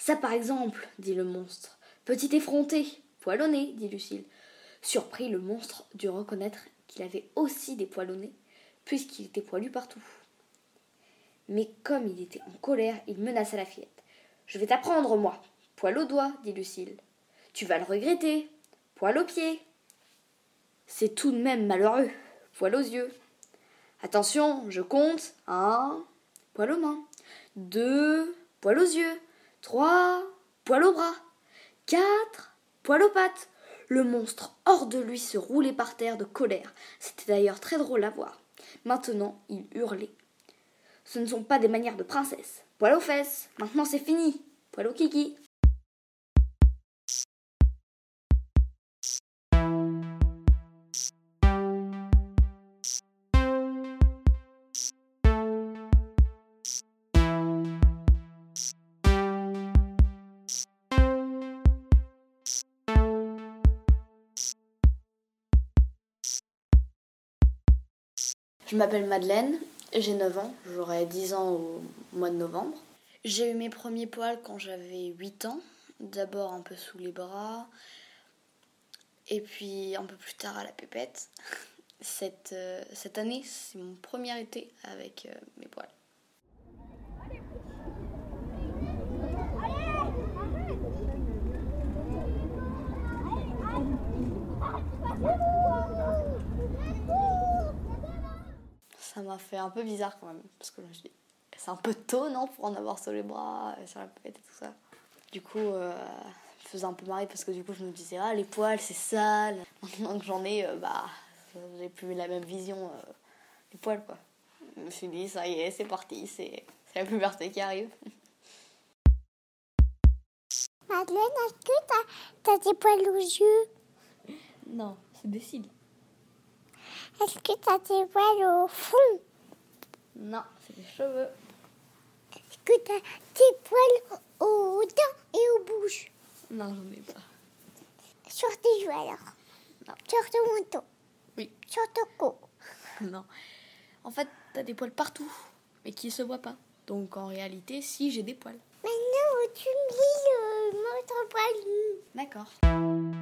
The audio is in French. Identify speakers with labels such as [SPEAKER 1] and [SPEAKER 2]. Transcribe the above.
[SPEAKER 1] Ça par exemple, dit le monstre. Petit effronté, poil au nez, dit Lucille. Surpris, le monstre dut reconnaître qu'il avait aussi des poils au nez, puisqu'il était poilu partout. Mais comme il était en colère, il menaça la fillette. Je vais t'apprendre, moi. Poil au doigt, dit Lucille. Tu vas le regretter. Poil aux pieds. C'est tout de même malheureux. Poil aux yeux. Attention, je compte. Un, poil aux mains. Deux, poil aux yeux. Trois, poil aux bras. Quatre, poil aux pattes. Le monstre, hors de lui, se roulait par terre de colère. C'était d'ailleurs très drôle à voir. Maintenant, il hurlait. Ce ne sont pas des manières de princesse. Poil aux fesses. Maintenant, c'est fini. Poil au kiki. Je m'appelle Madeleine, j'ai 9 ans, j'aurai 10 ans au mois de novembre. J'ai eu mes premiers poils quand j'avais 8 ans, d'abord un peu sous les bras, et puis un peu plus tard à la pépette. Cette, euh, année, c'est mon premier été avec euh, mes poils. Ça m'a fait un peu bizarre quand même, parce que je me suis dit, c'est un peu tôt, non, pour en avoir sur les bras, euh, sur la pépette et tout ça. Du coup, euh, ça me faisait un peu marrer parce que du coup, je me disais, ah, les poils, c'est sale. Maintenant que j'en ai, euh, bah, j'ai plus la même vision euh, des poils, quoi. Je me suis dit, ça y est, c'est parti, c'est c'est la puberté qui arrive.
[SPEAKER 2] Madeleine, est-ce que t'as as des poils aux yeux?
[SPEAKER 1] Non, c'est des cils.
[SPEAKER 2] Est-ce que t'as des poils au fond?
[SPEAKER 1] Non, c'est des cheveux.
[SPEAKER 2] Est-ce que t'as des poils aux dents et aux bouches?
[SPEAKER 1] Non, j'en ai pas.
[SPEAKER 2] Sur tes joues alors?
[SPEAKER 1] Non.
[SPEAKER 2] Sur ton manteau?
[SPEAKER 1] Oui.
[SPEAKER 2] Sur ton cou?
[SPEAKER 1] Non. En fait, t'as des poils partout, mais qui se voient pas. Donc en réalité, si j'ai des poils.
[SPEAKER 2] Maintenant, tu me lis le montre poilu.
[SPEAKER 1] D'accord.